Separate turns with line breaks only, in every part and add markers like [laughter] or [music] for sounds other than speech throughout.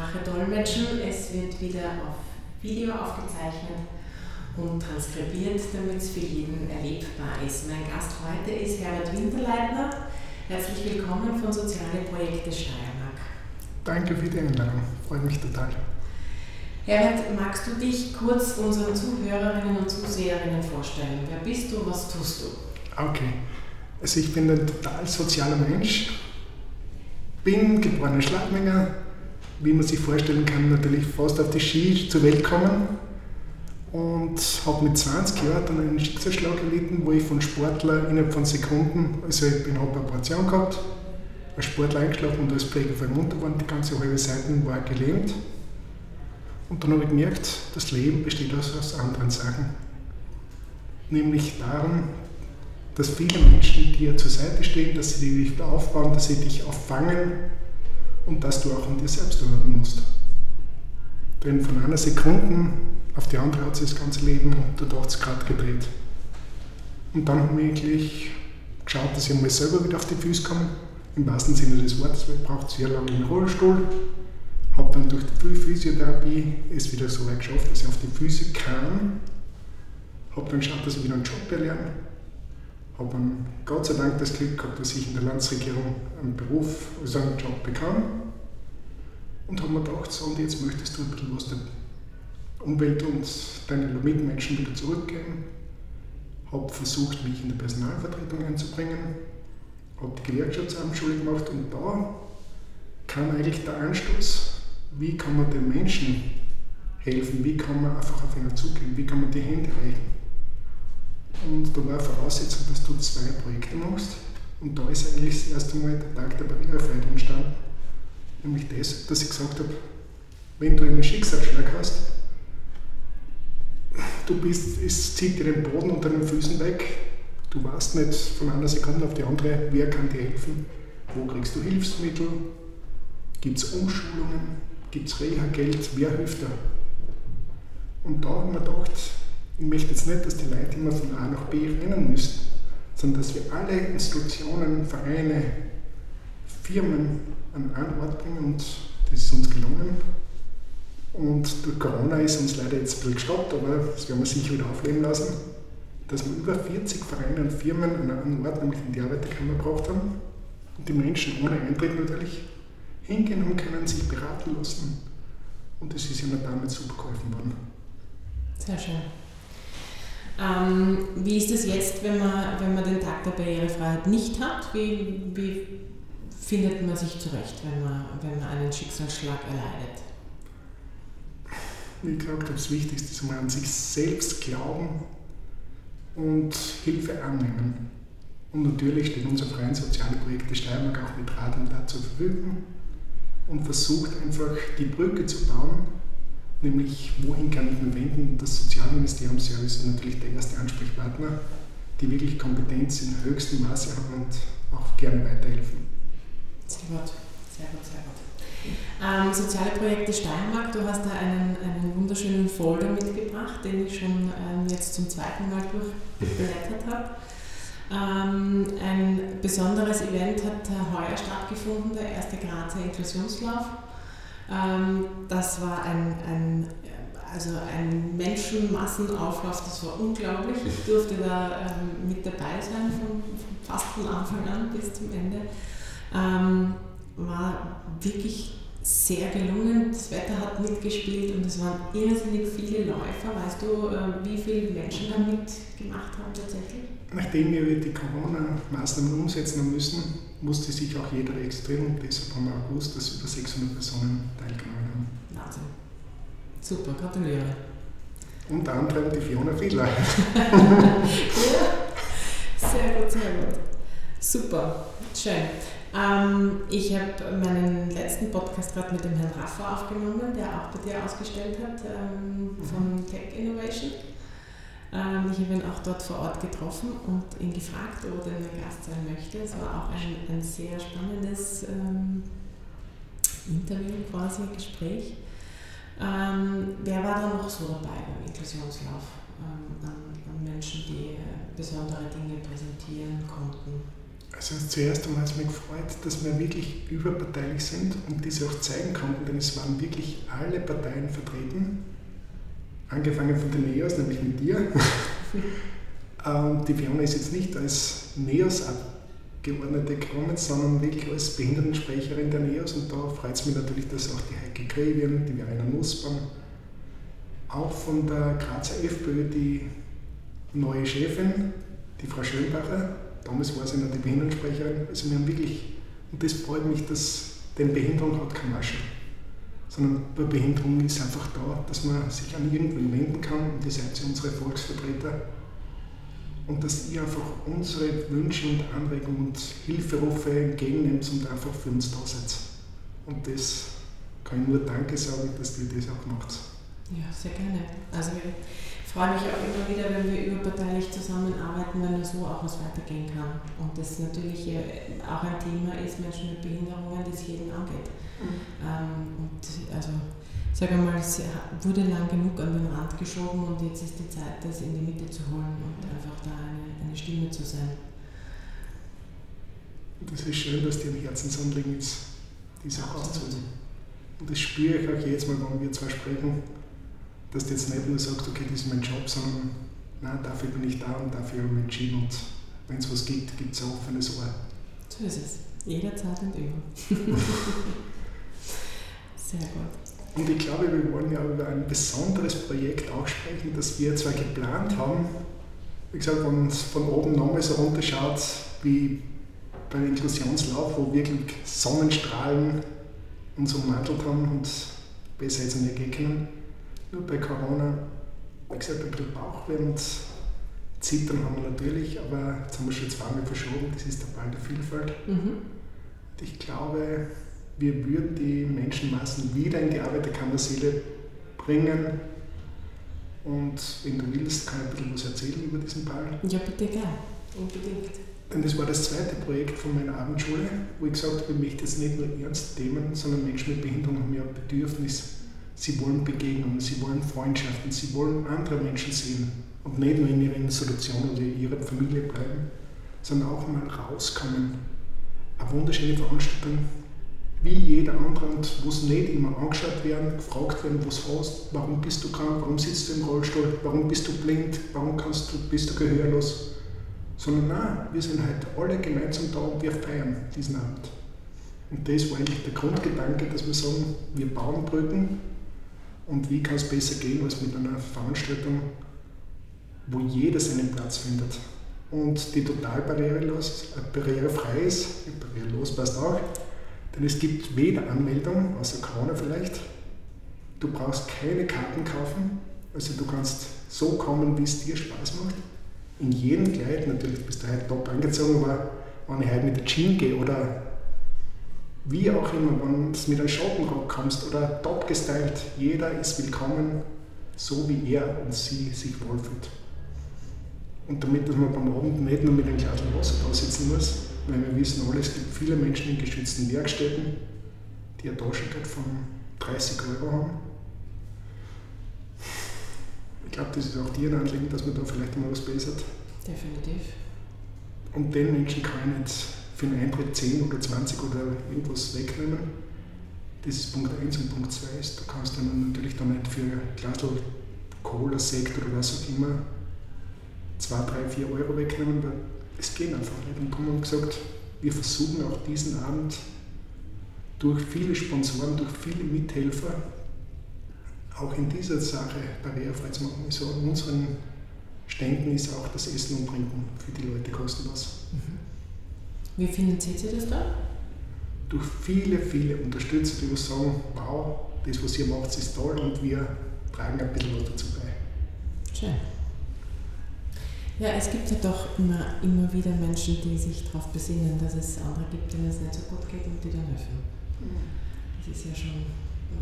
Gebärdensprache dolmetschen. Es wird wieder auf Video aufgezeichnet und transkribiert, damit es für jeden erlebbar ist. Mein Gast heute ist Herbert Winterleitner. Herzlich willkommen von Soziale Projekte Steiermark.
Danke für die Einladung, freut mich total.
Herbert, magst du dich kurz unseren Zuhörerinnen und Zuseherinnen vorstellen? Wer bist du, was tust du?
Okay, also ich bin ein total sozialer Mensch, bin geborener Schlagmenger, wie man sich vorstellen kann, natürlich fast auf die Ski zur Welt gekommen und habe mit 20 Jahren dann einen Schicksalsschlag erlitten, wo ich von Sportler innerhalb von Sekunden, also ich bin habe eine Operation gehabt, als Sportler eingeschlafen und als Pfleger vermunter worden, die ganze halbe Seite war gelähmt. Und dann habe ich gemerkt, das Leben besteht aus, aus anderen Sachen. Nämlich darum, dass viele Menschen dir zur Seite stehen, dass sie dich aufbauen, dass sie dich auffangen und dass du auch an dir selbst arbeiten musst. Denn von einer Sekunde auf die andere hat sich das ganze Leben unter 80 Grad gedreht. Und dann habe ich wirklich geschaut, dass ich mal selber wieder auf die Füße komme, im wahrsten Sinne des Wortes, weil ich brauche sehr lange einen Rollstuhl, habe dann durch die Physiotherapie es wieder so weit geschafft, dass ich auf die Füße kam. Habe dann geschaut, dass ich wieder einen Job erlerne. Habe Gott sei Dank das Glück gehabt, dass ich in der Landesregierung einen Beruf, also einen Job bekam. Und habe mir gedacht, so und jetzt möchtest du ein bisschen was der Umwelt und deinen Mitmenschen wieder zurückgeben. Habe versucht, mich in der Personalvertretung einzubringen. Habe die Gewerkschaftsabendschule gemacht und da kam eigentlich der Anstoß, wie kann man den Menschen helfen, wie kann man einfach auf ihn zugehen, wie kann man die Hände reichen. Und da war Voraussetzung, dass du zwei Projekte machst. Und da ist eigentlich das erste Mal der Tag der Barrierefreiheit entstanden. Nämlich das, dass ich gesagt habe, wenn du einen Schicksalsschlag hast, du bist, es zieht dir den Boden unter den Füßen weg, du weißt nicht von einer Sekunde auf die andere, wer kann dir helfen, wo kriegst du Hilfsmittel, gibt es Umschulungen, gibt es Reha-Geld, wer hilft da? Und da habe ich mir gedacht, ich möchte jetzt nicht, dass die Leute immer von A nach B rennen müssen, sondern dass wir alle Institutionen, Vereine, Firmen an einen Ort bringen und das ist uns gelungen. Und durch Corona ist uns leider jetzt ein bisschen gestoppt, aber das werden wir sicher wieder aufleben lassen, dass wir über 40 Vereine und Firmen an einen Ort, nämlich in die Arbeiterkammer, gebracht haben. Und die Menschen ohne Eintritt natürlich hingehen und können sich beraten lassen. Und das ist ihnen damit super geholfen worden.
Sehr schön. Ähm, wie ist es jetzt, wenn man, wenn man den Tag der Barrierefreiheit nicht hat? Wie, wie findet man sich zurecht, wenn man, wenn man einen Schicksalsschlag erleidet?
Ich glaube, das Wichtigste ist, man an sich selbst glauben und Hilfe annehmen. Und natürlich stehen unsere freien sozialen Projekte Steiermark auch mit Rat und Tat zur Verfügung und versucht einfach die Brücke zu bauen, nämlich wohin kann ich mich wenden. Das Sozialministerium ist natürlich der erste Ansprechpartner, die wirklich Kompetenz in höchstem Maße haben und auch gerne weiterhelfen.
Sehr gut, sehr gut, sehr gut. Ähm, Soziale Projekte Steiermark, du hast da einen, einen wunderschönen Folder mitgebracht, den ich schon ähm, jetzt zum zweiten Mal durchblättert habe. Ähm, ein besonderes Event hat heuer stattgefunden, der erste Grazer Inklusionslauf. Ähm, das war ein, ein, also ein Menschenmassenauflauf, das war unglaublich. Ich durfte da ähm, mit dabei sein, von, fast von Anfang an bis zum Ende. Ähm, war wirklich sehr gelungen. Das Wetter hat mitgespielt und es waren irrsinnig viele Läufer. Weißt du, äh, wie viele Menschen da mitgemacht haben tatsächlich?
Nachdem wir die Corona-Maßnahmen umsetzen müssen, musste sich auch jeder registrieren und deshalb haben wir auch gewusst, dass über 600 Personen teilgenommen haben.
Wahnsinn. Super, gratuliere.
Unter anderem die Fiona Fiedler. [laughs] [laughs]
ja, sehr gut, sehr gut. Super, schön. Ähm, ich habe meinen letzten Podcast gerade mit dem Herrn Raffer aufgenommen, der auch bei dir ausgestellt hat, ähm, mhm. von Tech Innovation. Ähm, ich habe ihn auch dort vor Ort getroffen und ihn gefragt, ob er mein Gast sein möchte. Es war auch ein, ein sehr spannendes ähm, Interview, quasi Gespräch. Ähm, wer war da noch so dabei beim Inklusionslauf ähm, an, an, Menschen, die äh, besondere Dinge präsentieren konnten?
Also zuerst einmal hat es mich gefreut, dass wir wirklich überparteilich sind und diese auch zeigen konnten, denn es waren wirklich alle Parteien vertreten Angefangen von den NEOS, nämlich mit dir. [laughs] ähm, die Fiona ist jetzt nicht als NEOS-Abgeordnete gekommen, sondern wirklich als Behindertensprecherin der NEOS. Und da freut es mich natürlich, dass auch die Heike Grevien, die Verena Nussbaum, auch von der Grazer FPÖ die neue Chefin, die Frau Schönbacher, damals war sie noch die Behindertensprecherin. Also wir haben wirklich, und das freut mich, dass denn Behinderung hat keine Masche sondern bei Behinderung ist einfach da, dass man sich an irgendwen wenden kann und ihr seid unsere Volksvertreter und dass ihr einfach unsere Wünsche und Anregungen und Hilferufe entgegennehmt und einfach für uns da seid. Und das kann ich nur Danke sagen, dass ihr das auch macht.
Ja, sehr gerne. Also freue mich auch immer wieder, wenn wir überparteilich zusammenarbeiten, wenn nur so auch was weitergehen kann. Und das natürlich auch ein Thema ist, Menschen mit Behinderungen, das jeden angeht. Mhm. Ähm, und also, sage mal, es wurde lang genug an den Rand geschoben und jetzt ist die Zeit, das in die Mitte zu holen und einfach da eine, eine Stimme zu sein.
Das ist schön, dass dir ein Herzensanliegen ist, diese auch auszuüben. Und das spüre ich auch jedes Mal, wenn wir zwei sprechen, dass du jetzt nicht nur sagst, okay, das ist mein Job, sondern nein, dafür bin ich da und dafür habe ich mich entschieden und wenn es was gibt, gibt es ein offenes Ohr.
So ist es. Jederzeit und immer. [laughs] Sehr gut.
Und ich glaube, wir wollen ja über ein besonderes Projekt auch sprechen, das wir zwar geplant haben. Wie gesagt, wenn es von oben nochmal so runterschaut, wie beim Inklusionslauf, wo wirklich Sonnenstrahlen uns ummantelt haben und besser jetzt nicht gehen können. Nur bei Corona, wie gesagt, ein bisschen Bauchweh und Zittern haben wir natürlich, aber jetzt haben wir schon zweimal verschoben, das ist der Ball der Vielfalt. Mhm. Und ich glaube, wir würden die Menschenmassen wieder in die Arbeiterkammerseele bringen. Und wenn du willst, kann ich ein bisschen was erzählen über diesen Ball.
Ja, bitte gern. Unbedingt.
Denn das war das zweite Projekt von meiner Abendschule, wo ich gesagt habe, ich möchte jetzt nicht nur ernste Themen, sondern Menschen mit Behinderung haben ja Bedürfnis. Sie wollen Begegnungen, sie wollen Freundschaften, sie wollen andere Menschen sehen und nicht nur in ihrer Institution oder in ihrer Familie bleiben, sondern auch mal rauskommen. Eine wunderschöne Veranstaltung, wie jeder andere und muss nicht immer angeschaut werden, gefragt werden, was hast, warum bist du krank, warum sitzt du im Rollstuhl, warum bist du blind, warum kannst du, bist du gehörlos. Sondern nein, wir sind heute alle gemeinsam da und wir feiern diesen Abend. Und das war eigentlich der Grundgedanke, dass wir sagen, wir bauen Brücken und wie kann es besser gehen als mit einer Veranstaltung, wo jeder seinen Platz findet und die total barrierelos, äh, barrierefrei ist, barrierelos passt auch, denn es gibt weder Anmeldung, außer Corona vielleicht, du brauchst keine Karten kaufen, also du kannst so kommen, wie es dir Spaß macht. In jedem Kleid, natürlich bist du heute top angezogen, aber wenn ich heute mit der Jeans gehe oder wie auch immer, wenn du mit einem Schottenrock kommst oder top gestylt, jeder ist willkommen, so wie er und sie sich wohlfühlt. Und damit, dass man beim Abend nicht nur mit einem Glas Wasser da sitzen muss, weil wir wissen alle, es gibt viele Menschen in geschützten Werkstätten, die eine Taschengeld von 30 Euro haben. Ich glaube, das ist auch dir ein Anliegen, dass man da vielleicht mal was bessert.
Definitiv.
Und den Menschen kann ich nicht für einen Eintritt 10 oder 20 oder irgendwas wegnehmen. Das ist Punkt 1 und Punkt 2 ist, du kannst dann natürlich dann nicht für ein Glas Cola, Sekt oder was auch immer 2, 3, 4 Euro wegnehmen, weil es geht einfach nicht. Und darum haben wir gesagt, wir versuchen auch diesen Abend durch viele Sponsoren, durch viele Mithelfer auch in dieser Sache barrierefrei zu machen. Also unseren Ständen ist auch das Essen und Trinken für die Leute kostenlos. Mhm.
Wie finanziert ihr das da?
Durch viele, viele Unterstützer, die uns sagen, wow, das, was ihr macht, ist toll und wir tragen ein bisschen was dazu bei.
Schön. Ja, es gibt ja doch immer, immer wieder Menschen, die sich darauf besinnen, dass es andere gibt, denen es nicht so gut geht und die dann helfen. Es ist ja schon,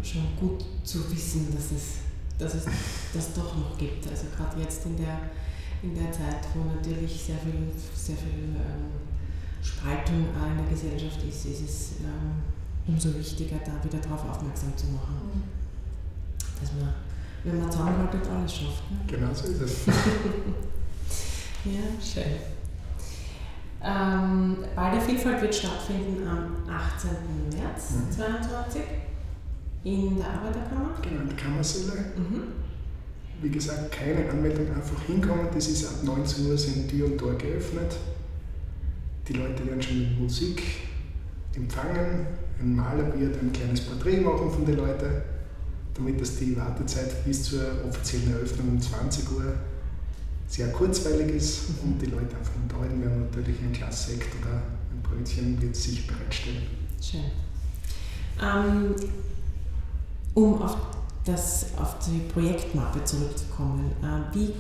schon gut zu wissen, dass es, dass es das doch noch gibt. Also gerade jetzt in der, in der Zeit, wo natürlich sehr viel, sehr viel ähm, Spaltung in der Gesellschaft ist, ist es ähm, umso wichtiger, da wieder darauf aufmerksam zu machen. Mhm. Dass man, wenn man zusammenhaltet, alles schafft.
Ne? Genau so ist es. [laughs]
ja, schön. Ähm, Ball der Vielfalt wird stattfinden am 18. März mhm. 2022 in der Arbeiterkammer.
Genau, in der Kammersäle. Mhm. Wie gesagt, keine Anmeldung, einfach hinkommen. Das ist ab 19 Uhr sind Tür und Tor geöffnet. Die Leute werden schon mit Musik empfangen. Ein Maler wird ein kleines Porträt machen von den Leuten, damit das die Wartezeit bis zur offiziellen Eröffnung um 20 Uhr sehr kurzweilig ist und die Leute einfach unterhalten werden. Natürlich ein Glas Sekt oder ein Brötchen wird sich bereitstellen.
Schön. Ähm, um auf, das, auf die Projektmappe zurückzukommen, äh, wie,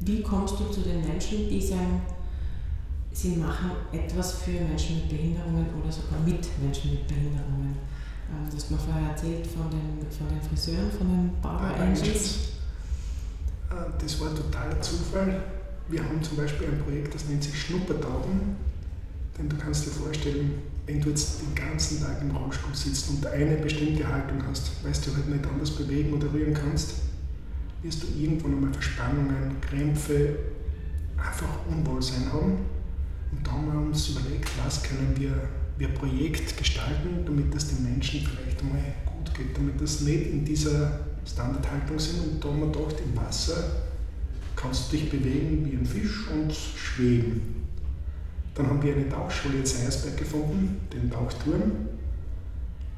wie kommst du zu den Menschen, die sagen, sie machen etwas für Menschen mit Behinderungen oder sogar mit Menschen mit Behinderungen? Ähm, du hast mir vorher erzählt von den, von den Friseuren, von den Barber Angels.
Äh, das war totaler Zufall. Wir haben zum Beispiel ein Projekt, das nennt sich Schnuppertauben. Denn du kannst dir vorstellen, wenn du jetzt den ganzen Tag im Rollstuhl sitzt und eine bestimmte Haltung hast, weißt du halt nicht anders bewegen oder rühren kannst, wirst du irgendwann einmal Verspannungen, Krämpfe, einfach Unwohlsein haben. Und da haben wir uns überlegt, was können wir, wir Projekt gestalten, damit es den Menschen vielleicht einmal gut geht, damit das nicht in dieser Standardhaltung sind und da haben wir gedacht, im Wasser kannst du dich bewegen wie ein Fisch und schweben. Dann haben wir eine Tauchschule in Seiersberg gefunden, den Tauchturm.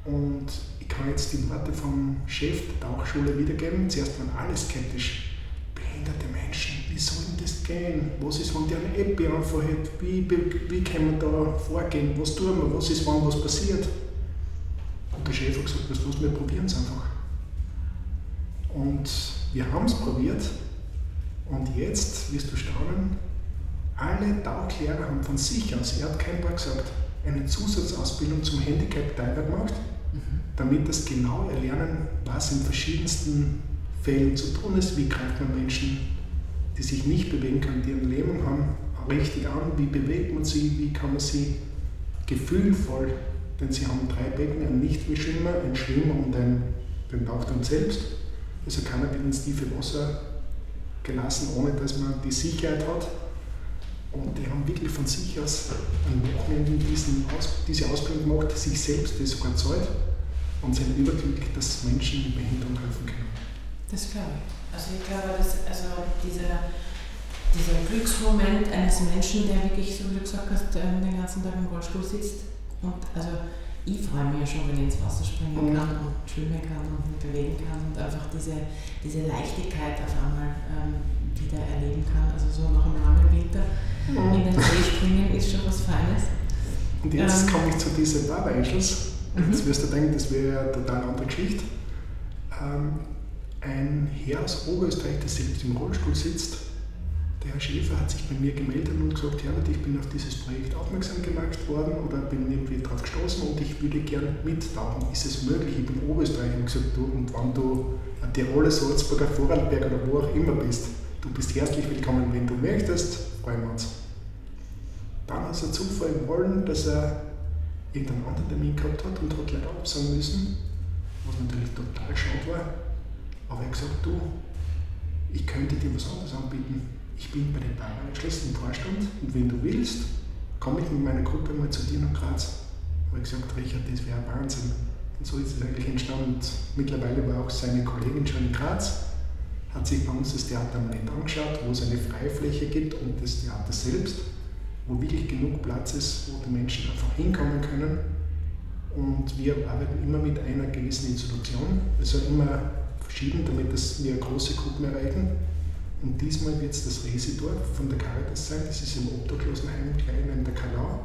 Und ich kann jetzt die Worte vom Chef der Tauchschule wiedergeben. Zuerst waren alle skeptisch. Behinderte Menschen, wie soll denn das gehen? Was ist, wenn die eine App einfach hat? Wie, wie, wie können wir da vorgehen? Was tun wir? Was ist, wenn was passiert? Und der Chef hat gesagt, was los, wir probieren es einfach. Und wir haben es probiert und jetzt wirst du staunen, alle Tauchlehrer haben von sich aus, er hat kein Wort gesagt, eine Zusatzausbildung zum Handicap-Diver gemacht, mhm. damit das genau erlernen, was in verschiedensten Fällen zu tun ist, wie greift man Menschen, die sich nicht bewegen können, die eine Lähmung haben, richtig an, wie bewegt man sie, wie kann man sie gefühlvoll, denn sie haben drei Becken, ein Nichtschwimmer, ein Schwimmer und ein, den Tauchturm selbst also keiner wird ins tiefe Wasser gelassen, ohne dass man die Sicherheit hat. Und die haben wirklich von sich aus an Wochenenden diesen aus, diese Ausbildung gemacht, sich selbst das sogar und sind überglücklich, dass Menschen mit Behinderung helfen können.
Das glaube ich. Also ich glaube, dass also dieser, dieser Glücksmoment eines Menschen, der wirklich, so wie du gesagt hast, ähm, den ganzen Tag im Rollstuhl sitzt und also ich freue mich ja schon, wenn ich ins Wasser springen mhm. kann und schwimmen kann und mich bewegen kann und einfach diese, diese Leichtigkeit auf einmal ähm, wieder erleben kann. Also so nach einem langen Winter mhm. in den See springen ist schon was Feines.
Und jetzt ähm, komme ich zu diesen Barber Angels. Mhm. Jetzt wirst du denken, das wäre eine total andere Geschichte. Ähm, ein Herr aus Oberösterreich, der selbst im Rollstuhl sitzt, der Herr Schäfer hat sich bei mir gemeldet und gesagt, Herbert, ich bin auf dieses Projekt aufmerksam gemacht worden oder bin irgendwie darauf gestoßen und ich würde gern mittauchen. Ist es möglich? Ich bin Oberösterreicher und gesagt, du, und wenn du ein Tiroler, Salzburger, Vorarlberg oder wo auch immer bist, du bist herzlich willkommen, wenn du möchtest, freuen wir uns. Dann hat er zufallen wollen, dass er irgendeinen anderen Termin gehabt hat und hat leider absagen müssen, was natürlich total schade war. Aber er hat gesagt, du, ich könnte dir was anderes anbieten ich bin bei den Bayern-Anschlüssen im Vorstand und wenn du willst, komme ich mit meiner Gruppe mal zu dir nach Graz. Da habe ich gesagt, Richard, das wäre Wahnsinn. Und so ist es eigentlich entstanden. Mittlerweile war auch seine Kollegin schon in Graz, hat sich bei uns das Theater am Land angeschaut, wo es eine Freifläche gibt und das Theater selbst, wo wirklich genug Platz ist, wo die Menschen einfach hinkommen können. Und wir arbeiten immer mit einer gewissen Institution, also immer verschieden, damit dass wir große Gruppen erreichen. Und diesmal wird es das Residorf von der Caritas sein, das ist im Obdachlosenheim klein in der Kalau.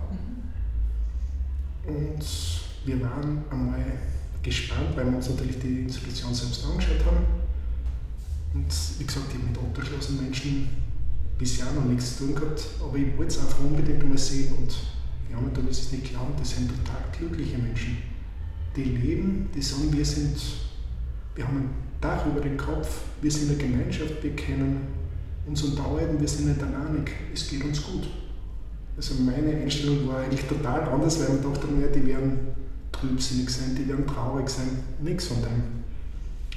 Mhm. Und wir waren einmal gespannt, weil wir uns natürlich die Institution selbst angeschaut haben. Und wie gesagt, ich habe mit obdachlosen Menschen bisher noch nichts zu tun gehabt, aber ich wollte es einfach unbedingt mal sehen. Und wir haben da es nicht glauben, das sind total glückliche Menschen. Die leben, die sagen, wir sind, wir haben ein Dach über den Kopf, wir sind eine Gemeinschaft, wir kennen uns unterhalten, wir sind nicht alleinig, es geht uns gut. Also meine Einstellung war eigentlich total anders, weil man dachte, ja, die werden trübsinnig sein, die werden traurig sein, nichts von dem.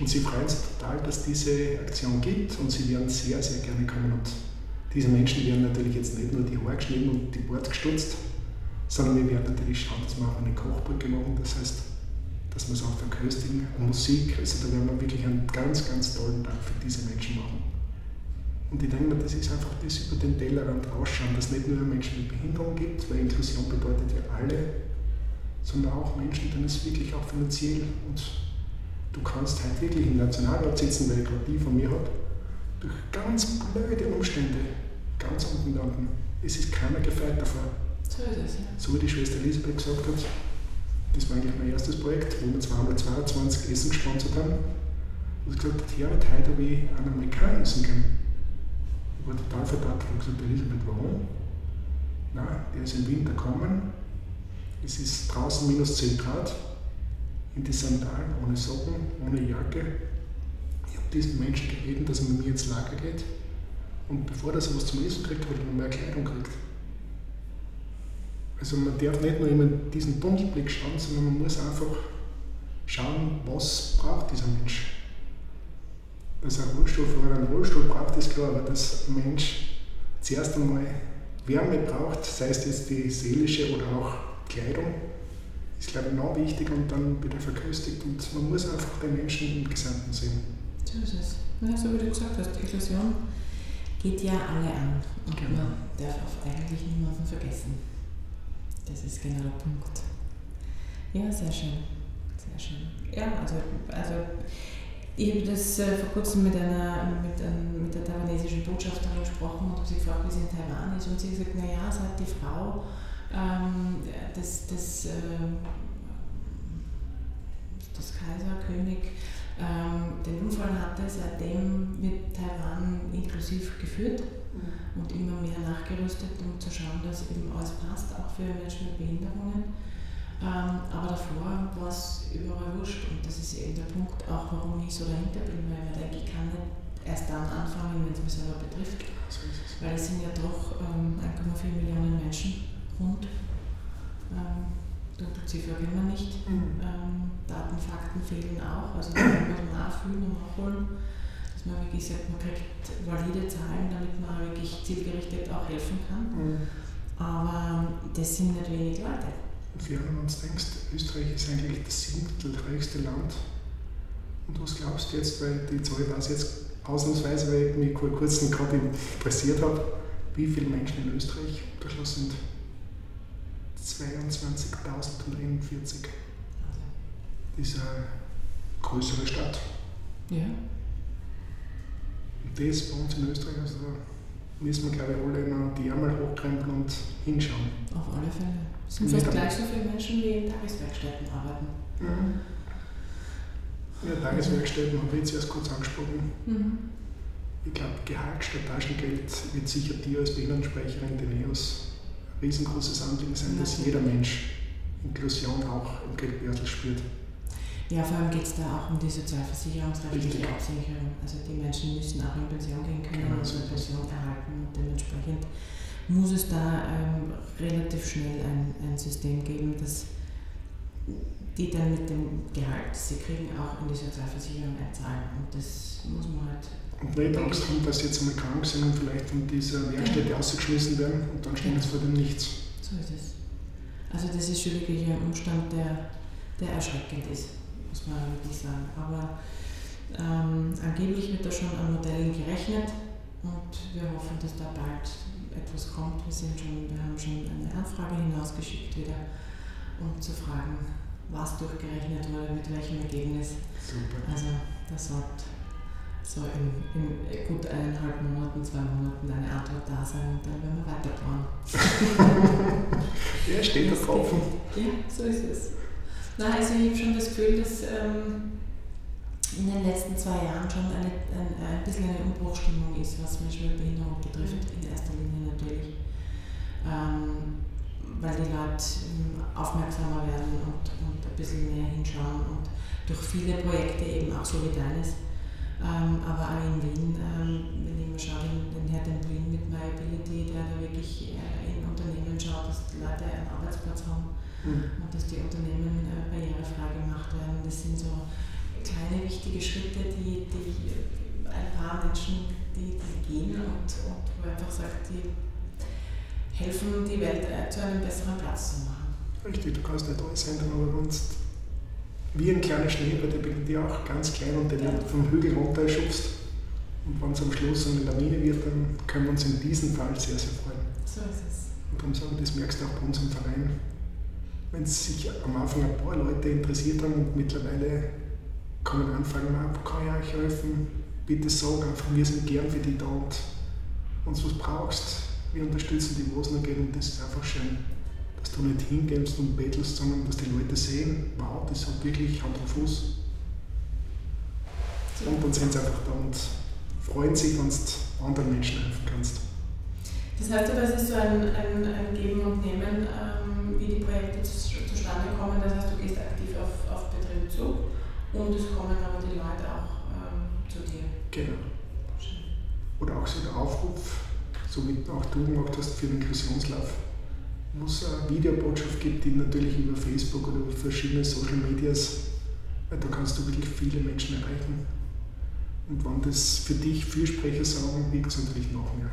Und sie freuen sich total, dass diese Aktion gibt und sie werden sehr, sehr gerne kommen. Und diese Menschen werden natürlich jetzt nicht nur die Haare geschnitten und die Bord gestutzt, sondern wir werden natürlich schauen, dass wir auch eine Kochbrücke machen. Das heißt, dass wir es auch verköstigen. Und Musik, also da werden wir wirklich einen ganz, ganz tollen Tag für diese Menschen machen. Und ich denke mir, das ist einfach das über den Tellerrand rausschauen, dass es nicht nur Menschen mit Behinderung gibt, weil Inklusion bedeutet ja alle, sondern auch Menschen, denen es wirklich auch finanziell und du kannst halt wirklich im Nationalrat sitzen, weil ich gerade die von mir habe, durch ganz blöde Umstände ganz unten landen. Es ist keiner gefeit davor.
So ist es, ja.
So wie die Schwester Elisabeth gesagt hat, das war eigentlich mein erstes Projekt, wo wir 222 Essen gesponsert haben. Und ich gesagt, ja, heute habe ich einen Amerikaner essen können. Ich war total verdattert und gesagt, Elisabeth, warum? Na, der ist im Winter gekommen, es ist draußen minus 10 Grad, in die Sandalen, ohne Socken, ohne Jacke. Ich habe diesen Menschen gebeten, dass er mit mir ins Lager geht. Und bevor er was zum Essen kriegt, hat er noch mehr Kleidung gekriegt. Also man darf nicht nur immer diesen Tunnelblick schauen, sondern man muss einfach schauen, was braucht dieser Mensch. Dass ein Rollstuhlfahrer einen Rollstuhl braucht, ist klar, aber dass ein Mensch zuerst einmal Wärme braucht, sei es jetzt die seelische oder auch Kleidung ist, glaube ich, noch wichtig und dann wieder verköstigt. Und man muss einfach den Menschen im Gesamten sehen.
So ist es. Ja, so wie du gesagt hast, Inklusion geht ja alle an. Und genau. man darf auch eigentlich niemanden vergessen. Das ist genau der Punkt. Ja, sehr schön. Sehr schön. Ja, also, also ich habe das äh, vor kurzem mit einer mit, ein, mit der taiwanesischen Botschafterin gesprochen und sie gefragt, wie sie in Taiwan ist. Und sie hat gesagt, naja, seit die Frau ähm, des, des, äh, des Kaiser, König, ähm, den Unfall hatte, seitdem wird Taiwan inklusiv geführt mhm. und immer mehr nachgerüstet, um zu schauen, dass eben alles passt, auch für Menschen mit Behinderungen. Ähm, aber davor war es überall wurscht und das ist eben der Punkt, auch warum ich so dahinter bin, weil ich denke, ich kann nicht erst dann anfangen, wenn es mich selber betrifft. Weil es sind ja doch ähm, 1,4 Millionen Menschen rund. Ähm, Dunkelziffer kennen wir nicht. Mhm. Ähm, Daten, Fakten fehlen auch. Also da muss man nachfühlen und nachholen, dass man wirklich sagt, man kriegt valide Zahlen, damit man wirklich zielgerichtet auch helfen kann. Mhm. Aber das sind nicht wenig Leute.
Und wenn du uns denkst, Österreich ist eigentlich das siebtreichste Land. Und was glaubst du jetzt, weil die Zahl war jetzt ausnahmsweise, weil ich mich vor kurzem gerade interessiert habe, wie viele Menschen in Österreich unterschlossen sind? 22.041. Das ist eine größere Stadt.
Ja.
Und das bei uns in Österreich, also müssen wir glaube ich alle noch die Ärmel hochkrempeln und hinschauen.
Auf alle Fälle. Es sind fast gleich so viele Menschen, die in Tageswerkstätten arbeiten.
Mhm. Ja, Tageswerkstätten habe ich jetzt erst kurz angesprochen. Mhm. Ich glaube, Gehalt statt Taschengeld wird sicher dir als Behindertensprecherin den EOS riesengroßes Anliegen sein, dass jeder Mensch Inklusion auch im Geldbeutel spürt.
Ja, vor allem geht es da auch um die sozialversicherungsrechtliche Absicherung. Also die Menschen müssen auch in Pension gehen können genau, und eine Pension erhalten und dementsprechend muss es da ähm, relativ schnell ein, ein System geben, das die dann mit dem Gehalt, das sie kriegen, auch in die Sozialversicherung einzahlen. Und das muss man halt
und nicht Angst haben, dass sie jetzt einmal krank sind und vielleicht von dieser Lehrstätte ja. ausgeschmissen werden und dann stehen sie vor dem Nichts.
So ist es. Also das ist schon wirklich ein Umstand, der, der erschreckend ist, muss man wirklich sagen. Aber ähm, angeblich wird da schon an Modellen gerechnet und wir hoffen, dass da bald etwas kommt. Wir, sind schon, wir haben schon eine Anfrage hinausgeschickt wieder, um zu fragen, was durchgerechnet wurde, mit welchem Ergebnis.
Super.
Also das wird so in, in gut eineinhalb Monaten, zwei Monaten eine Antwort da sein und dann werden wir weiterbauen. [laughs]
ja, steht der Tropfen.
Ja, so ist es. Na, also ich habe schon das Gefühl, dass ähm, in den letzten zwei Jahren schon eine, ein, ein bisschen eine Umbruchstimmung ist, was Menschen mit Behinderung betrifft, in erster Linie natürlich. Ähm, weil die Leute ähm, aufmerksamer werden und, und ein bisschen mehr hinschauen und durch viele Projekte eben auch so wie deines ähm, aber auch in Wien, ähm, wenn ich mal schaue, den, den Herrn Wien mit MyAbility, der da wirklich äh, in Unternehmen schaut, dass die Leute einen Arbeitsplatz haben mhm. und dass die Unternehmen äh, barrierefrei gemacht werden. Das sind so kleine wichtige Schritte, die, die ein paar Menschen, die, die gehen und, und wo einfach sagt, die helfen, die Welt äh, zu einem besseren Platz zu machen.
Richtig, du kannst nicht alles ändern, aber wenn wie ein kleiner Schneeball, der beginnt ja auch ganz klein und den vom Hügel runter schubst. Und wenn es am Schluss eine Lawine wird, dann können wir uns in diesem Fall sehr, sehr freuen.
So ist es.
Und darum sagen, das merkst du auch bei uns im Verein. Wenn sich am Anfang ein paar Leute interessiert haben und mittlerweile kommen Anfragen, wo kann ich euch helfen? Bitte sag einfach, wir sind gern für dich da und du was brauchst, wir unterstützen die, wo es und das ist einfach schön dass du nicht hingehst und bettelst, sondern dass die Leute sehen, wow, das hat wirklich Hand und Fuß. Und dann sind sie einfach da und freuen sich, wenn du anderen Menschen helfen kannst.
Das heißt es ist so ein, ein, ein Geben und Nehmen, ähm, die Projekte zustande kommen. Das heißt, du gehst aktiv auf, auf Betriebe zu und es kommen aber die Leute auch ähm, zu dir.
Genau. Oder auch so der Aufruf, so wie auch du gemacht hast für den Inklusionslauf wo es eine Videobotschaft gibt, die natürlich über Facebook oder über verschiedene Social Medias, da kannst du wirklich viele Menschen erreichen. Und wenn das für dich Fürsprecher sagen, wiegt es natürlich noch mehr.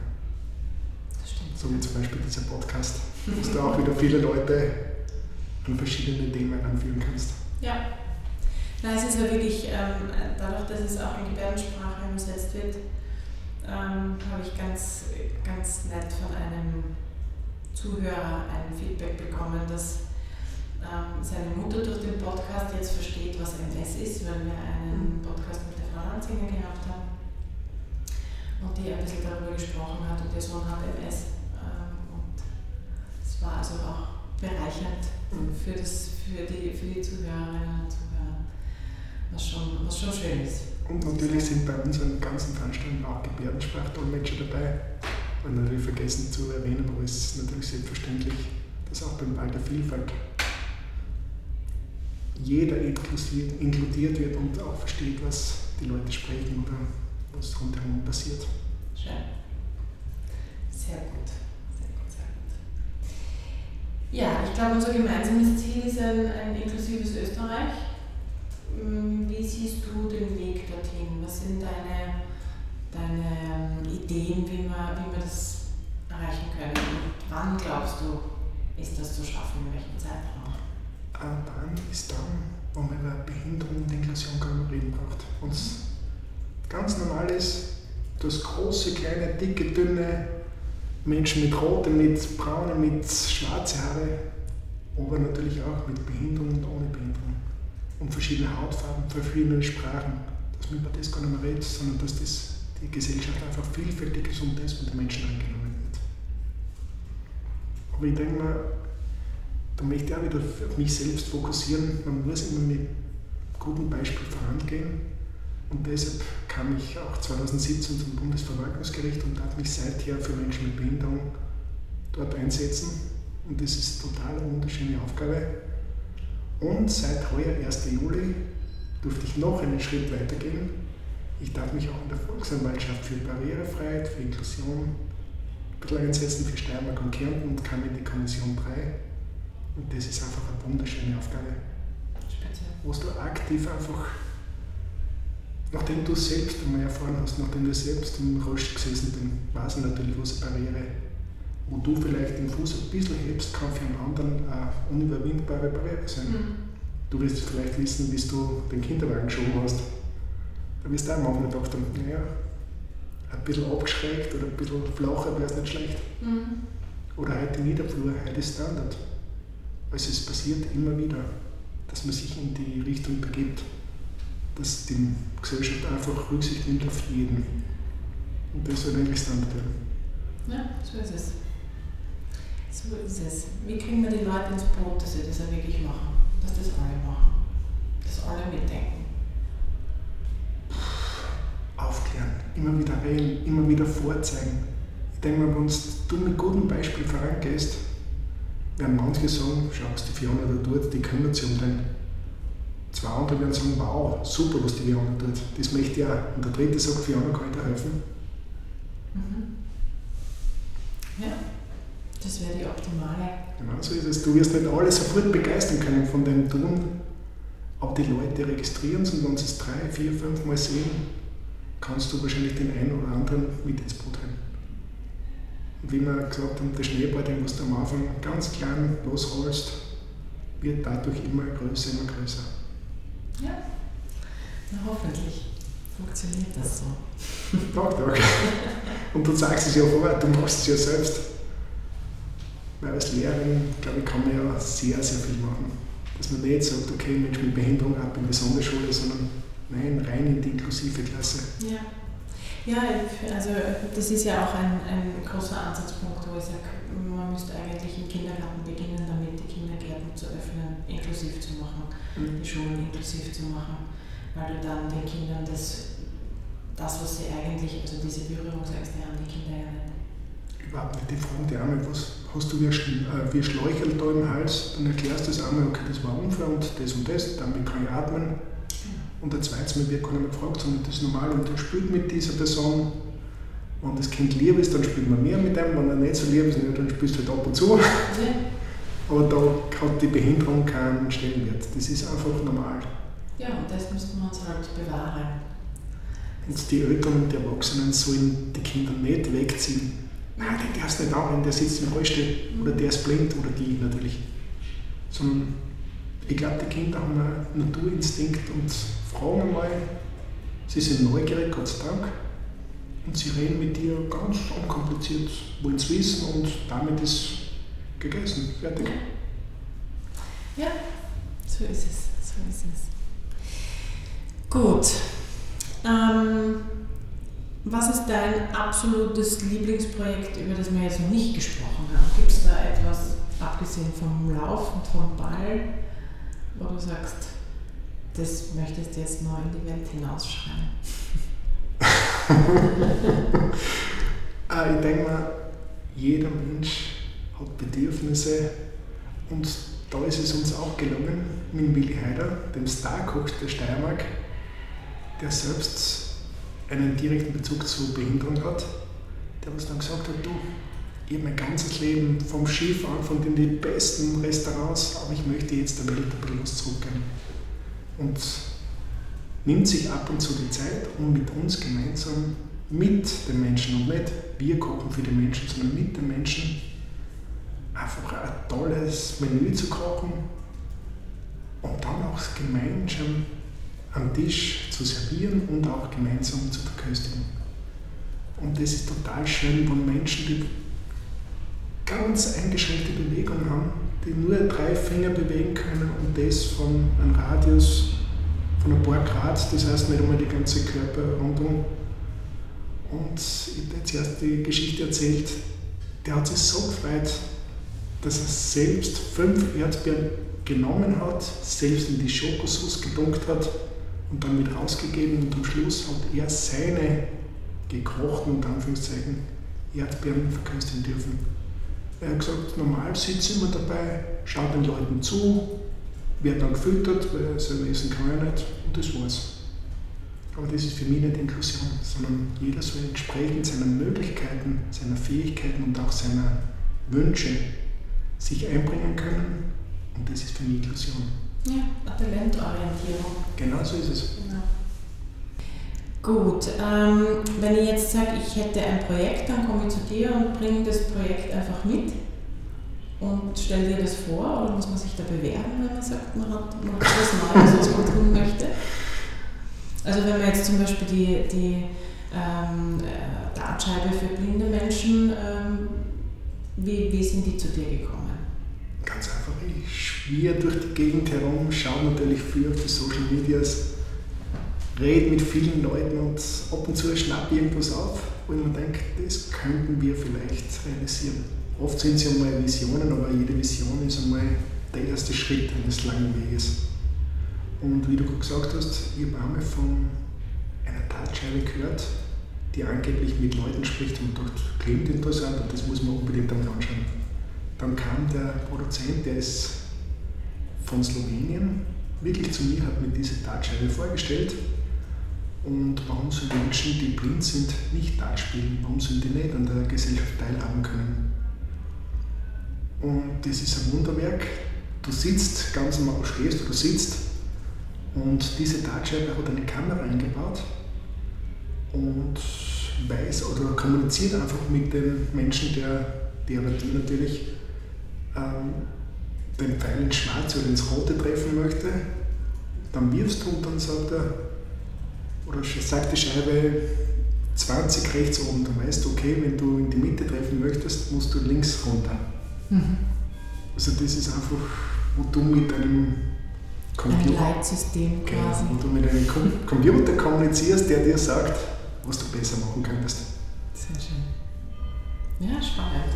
So wie zum Beispiel dieser Podcast, wo du auch wieder viele Leute an verschiedene Themen heranführen kannst.
Ja. Na, es ist ja wirklich, ähm, dadurch, dass es auch in Gebärdensprache übersetzt wird, ähm, habe ich ganz, ganz nett von einem Zuhörer ein Feedback bekommen, dass ähm, seine Mutter durch den Podcast jetzt versteht, was MS ist, weil wir einen Podcast mit der Frau Lanzinger gehabt haben und die ein bisschen darüber gesprochen hat und ihr Sohn hat MS. War also auch bereichernd für, das, für, die, für die Zuhörerinnen und Zuhörer, was schon, was schon schön ist.
Und natürlich sind bei unseren ganzen Veranstaltungen auch Gebärdensprachdolmetscher dabei und natürlich vergessen zu erwähnen, aber es ist natürlich selbstverständlich, dass auch beim Ball der Vielfalt jeder inkludiert wird und auch versteht, was die Leute sprechen oder was rundherum passiert.
Schön. Sehr gut. Ja, ich glaube, unser gemeinsames Ziel ist ein, ein inklusives Österreich. Hm, wie siehst du den Weg dorthin? Was sind deine deine ähm, Ideen, wie wir, wie wir das erreichen können? Und wann glaubst du, ist das zu schaffen, in welchem Zeitraum?
Ein Dann ist dann, wo man über Behinderung und Inklusion reden braucht. Und ganz normal ist, dass große, kleine, dicke, dünne Menschen mit roten, mit braunen, mit schwarzen Haare, aber natürlich auch mit Behinderung und ohne Behinderung. Und verschiedene Hautfarben, verschiedene Sprachen. Dass man über das gar nicht mehr redet, sondern dass das die Gesellschaft einfach vielfältig ist und den Menschen angenommen wird. Aber ich denke mal, da möchte ich auch wieder auf mich selbst fokussieren. Man muss immer mit gutem Beispiel vorangehen. Und deshalb kam ich auch 2017 zum Bundesverwaltungsgericht und habe mich seither für Menschen mit Behinderung dort einsetzen. Und das ist total eine wunderschöne Aufgabe. Und seit heuer, 1. Juli, durfte ich noch einen Schritt weitergehen ich darf mich auch in der Volksanwaltschaft für Barrierefreiheit, für Inklusion ein bisschen einsetzen, für Steiermark und Kärnten und kam in die Kommission 3. Und das ist einfach eine wunderschöne Aufgabe. Wo du aktiv einfach, nachdem du selbst einmal erfahren hast, nachdem du selbst im Rost gesessen bist, weißt du natürlich, was eine Barriere wo du vielleicht den Fuß ein bisschen hebst, kann für einen anderen eine unüberwindbare Barriere sein. Mhm. Du wirst vielleicht wissen, wie du den Kinderwagen geschoben hast. Da wirst du auch manchmal gedacht haben, naja, ein bisschen abgeschrägt oder ein bisschen flacher wäre es nicht schlecht. Mhm. Oder heute Niederflur, heute ist Standard. Also es passiert immer wieder, dass man sich in die Richtung begibt, dass die Gesellschaft einfach Rücksicht nimmt auf jeden. Und das soll eigentlich werden.
Ja, so ist es. So ist es. Wie kriegen wir die Leute ins Boot, dass sie das auch wirklich machen? Dass das alle machen? Dass alle mitdenken?
Aufklären, immer wieder reden, immer wieder vorzeigen. Ich denke mal, wenn du mit gutem Beispiel vorangehst, werden manche sagen, schau, die Fiona da tut, die kümmert sich um den. Zwei andere werden sagen, wow, super, was die Fiona tut, das möchte ich auch. Und der dritte sagt, Fiona kann ich dir helfen.
Mhm. Ja, das wäre die optimale.
Genau so ist es. Du wirst nicht alle sofort begeistern können von deinem Tun, aber die Leute registrieren es und wenn sie es drei, vier, fünf Mal sehen, kannst du wahrscheinlich den einen oder anderen mit ins Boot holen. Und wie wir gesagt haben, der Schneeball, den du am Anfang ganz klein losrollst, wird dadurch immer größer, immer größer.
Ja, na hoffentlich funktioniert das so. [laughs]
Tag, Tag. Und du zeigst es ja vor, du machst es ja selbst. Weil als Lehrerin, glaube ich, kann man ja sehr, sehr viel machen. Dass man nicht sagt, okay, Mensch mit Behinderung ab in die Sonderschule, sondern nein, rein in die inklusive Klasse.
Ja. Ja, also das ist ja auch ein, ein großer Ansatzpunkt, wo ich sage, man müsste eigentlich im Kindergarten beginnen, damit die Kindergärten zu öffnen, inklusiv zu machen, mhm. die Schulen inklusiv zu machen, weil du dann den Kindern das, das was sie eigentlich, also diese Berührungsängste haben die Kinder ja nicht.
Überhaupt nicht. Die fragen dich einmal, was hast du wie, äh, wie Schläuchel da im Hals, dann erklärst du das einmal, okay, das war ein Unfall und das und das, damit kann ich atmen und der zweite Mal wird gar nicht mehr gefragt, sondern das ist normal und der spielt mit dieser Person. Wenn das Kind lieb ist, dann spielt man mehr mit dem, wenn er nicht so lieb ist, dann spielst du halt ab und zu. Aber da hat die Behinderung keinen Stellenwert. Das ist einfach normal.
Ja, und das müssen wir uns halt bewahren.
Und die Eltern und die Erwachsenen sollen die Kinder nicht wegziehen. Nein, der ist nicht da, der sitzt im Rollstuhl oder der ist blind oder die natürlich. Sondern ich glaube, die Kinder haben einen Naturinstinkt und fragen einmal, sie sind neugierig, Gott sei Dank, und sie reden mit dir ganz unkompliziert, wollen es wissen und damit ist gegessen, fertig.
Ja, so ist es, so ist es. Gut. Ähm, was ist dein absolutes Lieblingsprojekt, über das wir jetzt noch nicht gesprochen haben? Gibt es da etwas, abgesehen vom Lauf und vom Ball, wo du sagst, das möchtest du jetzt mal in die Welt hinausschreien? [laughs]
Ah, ich denke mal, jeder Mensch hat Bedürfnisse und da ist es uns auch gelungen, mit Willi Heider, dem Starkoch der Steiermark, der selbst einen direkten Bezug zur Behinderung hat, der uns dann gesagt hat, du, ich habe mein ganzes Leben vom Skifahren, von den besten Restaurants, aber ich möchte jetzt der Welt ein bisschen was zurückgeben und nimmt sich ab und zu die Zeit, um mit uns gemeinsam mit den Menschen und nicht wir kochen für die Menschen, sondern mit den Menschen einfach ein tolles Menü zu kochen und dann auch gemeinsam am Tisch zu servieren und auch gemeinsam zu verköstigen. Und das ist total schön, wenn Menschen, die ganz eingeschränkte Bewegung haben, die nur drei Finger bewegen können und das von einem Radius von ein paar Grad, das heißt nicht einmal die ganze Körperrundung. Und ich habe jetzt erst die Geschichte erzählt, der hat sich so gefreut, dass er selbst fünf Erdbeeren genommen hat, selbst in die Schokosauce gedunkt hat und dann mit rausgegeben und am Schluss hat er seine gekochten, und Anführungszeichen, Erdbeeren verköstigen dürfen. Er hat gesagt, normal sitze ich immer dabei, schaue den Leuten zu, werde dann gefüttert, weil er selber essen kann ja nicht und das war's. Aber das ist für mich nicht Inklusion, sondern jeder soll entsprechend seiner Möglichkeiten, seiner Fähigkeiten und auch seiner Wünsche sich einbringen können und das ist für mich Inklusion.
Ja, Talentorientierung.
Genau so ist es. Genau.
Gut, ähm, wenn ich jetzt sage, ich hätte ein Projekt, dann komme ich zu dir und bringe das Projekt einfach mit. und stell dir das vor oder muss man sich da bewerben, wenn man sagt, man hat, man hat was Neues, was man [laughs] tun möchte? Also wenn man jetzt zum Beispiel die, die ähm, äh, Dartscheibe für blinde Menschen, ähm, wie, wie sind die zu dir gekommen?
Ganz einfach, ich schwirre durch die Gegend herum, schaue natürlich viel auf die Social Medias, rede mit vielen Leuten und ab und zu schnappe irgendwas auf, wo ich mir denke, das könnten wir vielleicht realisieren. Oft sind sie einmal Visionen, aber jede Vision ist einmal der erste Schritt eines langen Weges. Und wie du gesagt hast, ich habe einmal von einer Tatscheibe gehört, die angeblich mit Leuten spricht und dort klingt interessant und das muss man unbedingt einmal anschauen. Dann kam der Produzent, der ist von Slowenien, wirklich zu mir, hat mir diese Tatscheibe vorgestellt und warum die Menschen, die blind sind, nicht da spielen? Warum sollen die nicht an der Gesellschaft teilhaben können? Und das ist ein Wunderwerk. Du sitzt ganz normal, stehst oder sitzt und diese Dartscheibe hat eine Kamera eingebaut und weiß oder kommuniziert einfach mit dem Menschen, der, der natürlich ähm, den Pfeil ins Schwarze oder ins Rote treffen möchte. Dann wirfst du und dann sagt er, oder sagt die Scheibe 20 rechts oben, dann weißt du, okay, wenn du in die Mitte treffen möchtest, musst du links runter. Mhm. Also das ist einfach, wo du mit einem
Computer, ein Leitsystem
genau, quasi. Genau, wo du mit einem Computer kommunizierst, der dir sagt, was du besser machen könntest.
Sehr schön. Ja, spannend.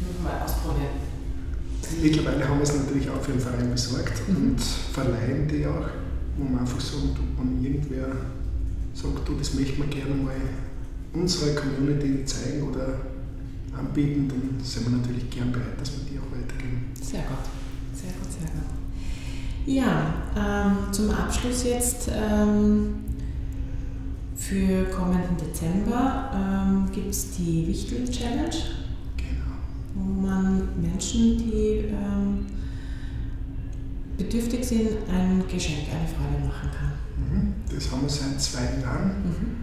Muss mal ausprobieren.
Mittlerweile haben wir es natürlich auch für den Verein besorgt mhm. und verleihen die auch, wo man einfach sagt, wenn irgendwer sagt, du, das möchten wir gerne mal unserer Community zeigen oder anbieten, dann sind wir natürlich gern bereit, dass wir die auch weitergeben.
Sehr gut, sehr gut, sehr gut. Ja, ähm, zum Abschluss jetzt ähm, für kommenden Dezember ähm, gibt es die Wichtel Challenge,
genau.
wo man Menschen, die ähm, bedürftig sind, ein Geschenk, eine Freude machen kann.
Mhm. Das haben wir seit zwei Jahren, mhm.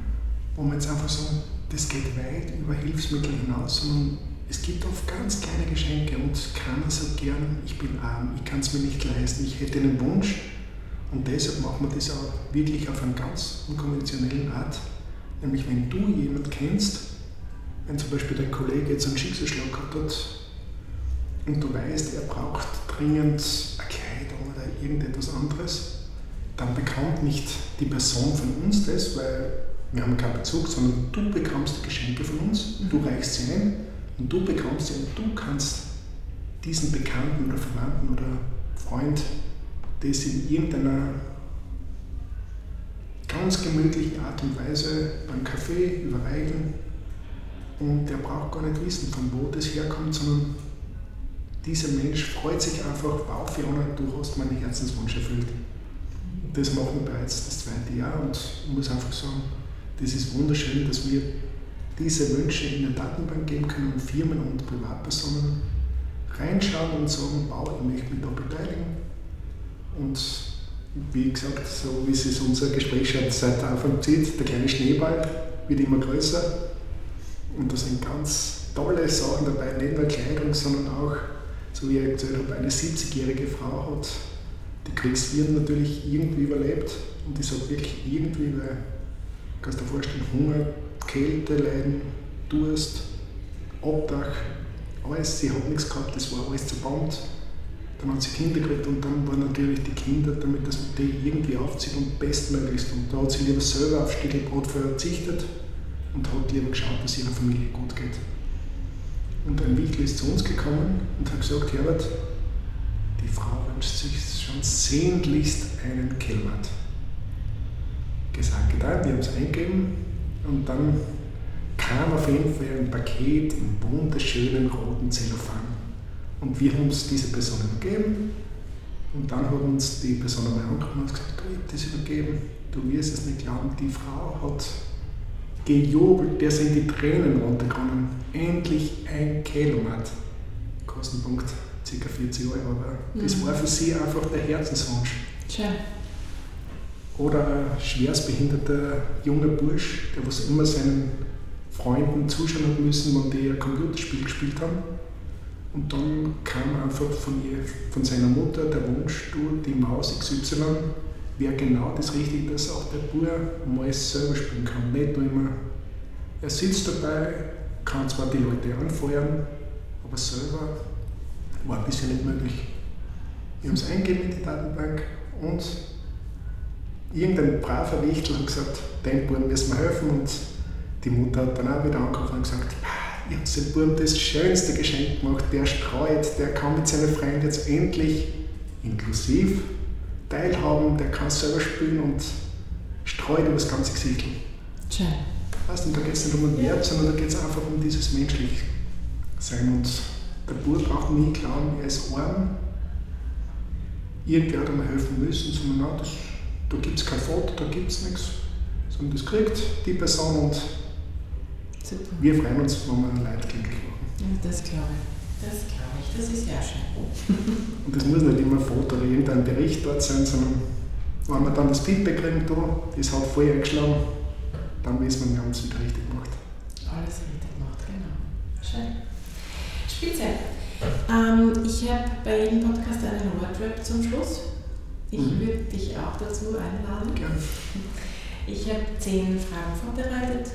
wo wir jetzt einfach sagen, das geht weit über Hilfsmittel hinaus, sondern es gibt oft ganz kleine Geschenke und keiner sagt gern, ich bin arm, ich kann es mir nicht leisten, ich hätte einen Wunsch. Und deshalb machen wir das auch wirklich auf einer ganz unkonventionellen Art. Nämlich wenn du jemanden kennst, wenn zum Beispiel dein Kollege jetzt einen Schicksalsschlag gehabt hat und du weißt, er braucht dringend eine Kleidung oder irgendetwas anderes, dann bekommt nicht die Person von uns das, weil wir haben keinen Bezug, sondern du bekommst die Geschenke von uns, du mhm. reichst sie ein und du bekommst sie und du kannst diesen Bekannten oder Verwandten oder Freund das in irgendeiner ganz gemütlichen Art und Weise beim Kaffee überreichen und der braucht gar nicht wissen, von wo das herkommt, sondern dieser Mensch freut sich einfach, wow Fiona, du hast meinen Herzenswunsch erfüllt. Das machen wir bereits das zweite Jahr und ich muss einfach sagen, das ist wunderschön, dass wir diese Wünsche in eine Datenbank geben können und Firmen und Privatpersonen reinschauen und sagen, wow, ich möchte mich da beteiligen. Und wie gesagt, so wie es unser Gespräch schon seit Anfang zieht, der kleine Schneeball wird immer größer. Und da sind ganz tolle Sachen dabei, nicht nur Kleidung, sondern auch, so wie ich erzählt habe, eine 70-jährige Frau hat die Kriegswirren natürlich irgendwie überlebt. Und ich sage wirklich irgendwie, weil kannst du dir vorstellen, Hunger, Kälte leiden, Durst, Obdach, alles. Sie hat nichts gehabt, das war alles zerbombt. Dann hat sie Kinder gekriegt und dann waren natürlich die Kinder, damit das mit die irgendwie aufzieht und bestmöglichst. Und da hat sie lieber selber auf Stückelbrot verzichtet und hat lieber geschaut, dass ihrer Familie gut geht. Und ein Wichtel ist zu uns gekommen und hat gesagt, Herbert, die Frau wünscht sich schon sehnlichst einen Kellmatt gesagt, getan, wir haben es eingegeben und dann kam auf jeden Fall ein Paket im wunderschönen roten Zellophan. Und wir haben es dieser Person übergeben und dann hat uns die Person einmal angerufen und gesagt, du, ich das übergeben, du wirst es nicht glauben, die Frau hat gejubelt, der sind die Tränen runtergekommen. Endlich ein Kilomat. Kostenpunkt ca. 40 Euro, aber mhm. das war für sie einfach der Herzenswunsch.
Schön.
Oder ein schwerstbehinderter junger Bursch, der was immer seinen Freunden zuschauen hat müssen, wenn die ein Computerspiel gespielt haben. Und dann kam einfach von, ihr, von seiner Mutter der Wunsch, du, die Maus XY wäre genau das Richtige, dass auch der Bub mal selber spielen kann. Nicht nur immer, er sitzt dabei, kann zwar die Leute anfeuern, aber selber war bisher nicht möglich. Wir haben es eingegeben in die Datenbank und irgendein braver Wichtel hat gesagt, dem Buben müssen wir helfen und die Mutter hat dann auch wieder angerufen und gesagt, ihr habt dem Buben das schönste Geschenk gemacht, der streut, der kann mit seinen Freunden jetzt endlich inklusiv teilhaben, der kann selber spielen und streut über das ganze Gesicht.
Schön.
Weißt du, da geht es nicht um den Wert, sondern da geht es einfach um dieses menschlich Sein. Und der Bub braucht nie glauben, er ist arm, irgendwer hat ihm helfen müssen, sondern nein, das, da gibt es kein Foto, da gibt es nichts, sondern das kriegt die Person und
Super.
wir freuen uns, wenn wir Leute glücklich machen.
Ja, das glaube ich. Das glaube ich. Das ist sehr schön. [laughs]
Und das muss nicht immer ein Foto oder irgendein Bericht dort sein, sondern wenn man dann das Feedback kriegt, da, das hat voll eingeschlagen, dann wissen wir, wir haben es wieder richtig gemacht.
Alles richtig gemacht, genau. Schön. Spitze. Ähm, ich habe bei jedem Podcast einen Wordrap zum Schluss. Ich
Mhm.
würde dich auch dazu einladen.
Gern.
Ich habe zehn Fragen vorbereitet.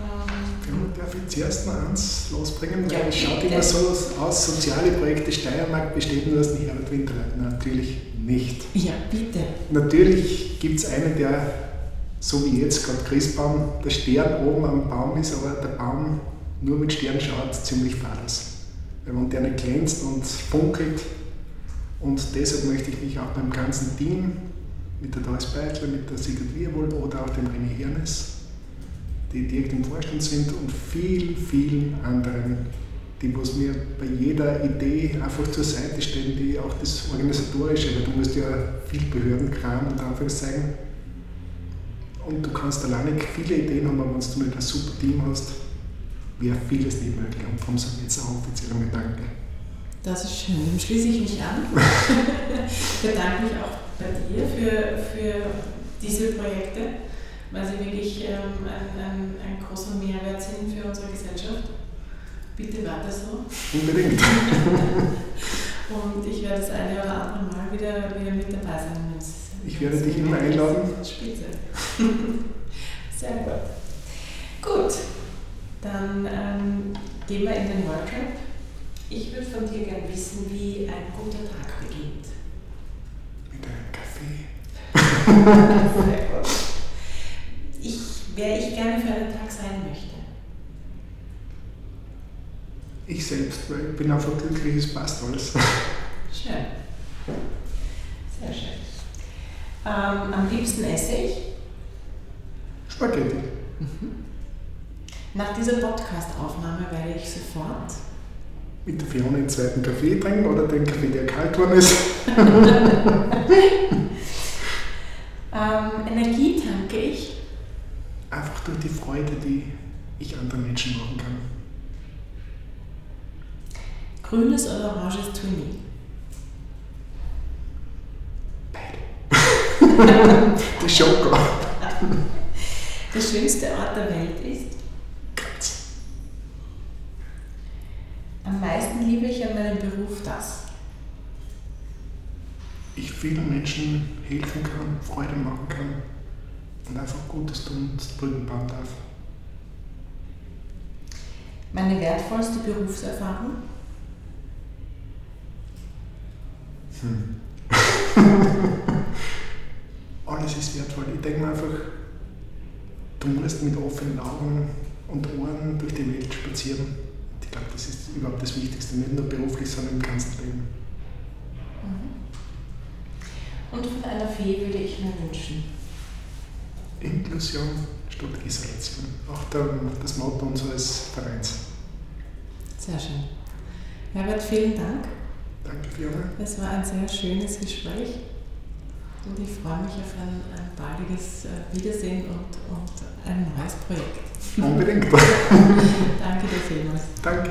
Ähm,
darf ich zuerst noch eins losbringen?
Ja,
es schaut immer so aus, soziale Projekte Steiermark besteht nur aus Herbert Winterleiter. Natürlich nicht.
ja, bitte.
Natürlich gibt es einen, der, so wie jetzt gerade Christbaum, der Stern oben am Baum ist, aber der Baum nur mit Stern schaut ziemlich fad aus. Wenn der nicht glänzt und funkelt. Und deshalb möchte ich mich auch beim ganzen Team, mit der Doris Beitler, mit der Sigrid Wirwold oder auch dem René Hirnes, die direkt im Vorstand sind und vielen, vielen anderen, die was mir bei jeder Idee einfach zur Seite stehen, die auch das Organisatorische, weil du musst ja viel Behördenkram und Anführungszeichen und du kannst alleine viele Ideen haben, wenn du nicht ein super Team hast, wäre vieles nicht möglich. Und darum sage ich jetzt auch offiziell einmal Danke.
Das ist schön. Dem schließe ich mich an. ich [laughs] bedanke mich auch bei dir für, für diese Projekte, weil sie wirklich ähm, ein, ein, ein großer Mehrwert sind für unsere Gesellschaft. Bitte weiter so.
Unbedingt. [laughs]
Und ich werde das eine oder andere Mal wieder, wieder mit dabei sein.
Ich werde dich immer einladen.
Spitze. [laughs] Sehr gut. Gut, dann ähm, gehen wir in den Workshop. Ich würde von dir gerne wissen, wie ein guter Tag beginnt.
Mit einem Kaffee.
Sehr [laughs] gut. Ich, wer ich gerne für einen Tag sein möchte.
Ich selbst, weil ich bin einfach glücklich, es passt alles.
Schön. Sehr schön. Ähm, am liebsten esse ich.
Spaghetti.
Nach dieser Podcast-Aufnahme werde ich sofort
Mit der Fiona den zweiten Kaffee trinken oder den Kaffee, der kalt worden ist. [laughs]
ähm, Energie tanke ich.
Einfach durch die Freude, die ich anderen Menschen machen kann.
Grünes oder oranges Twinnie? [laughs]
Die Schoko. [laughs]
Der schönste Ort der Welt ist?
Ganz.
Am meisten liebe ich an meinem Beruf das.
Ich vielen Menschen helfen kann, Freude machen kann und einfach Gutes tun und Brücken bauen darf.
Meine wertvollste Berufserfahrung?
Hm. [laughs] Alles ist wertvoll. Ich denke mir einfach, du musst mit offenen Augen und Ohren durch die Welt spazieren. Ich glaube, das ist überhaupt das Wichtigste, nicht nur beruflich, sondern im ganzen Leben.
Und von einer Fee würde ich mir wünschen.
Inklusion statt Isolation. Auch das Motto unseres Vereins.
Sehr schön. Herbert, vielen Dank.
Danke, Fiona.
Es war ein sehr schönes Gespräch und ich freue mich auf ein, ein baldiges äh, Wiedersehen und, und ein neues Projekt.
Unbedingt.
Danke dir vielmals.
Danke.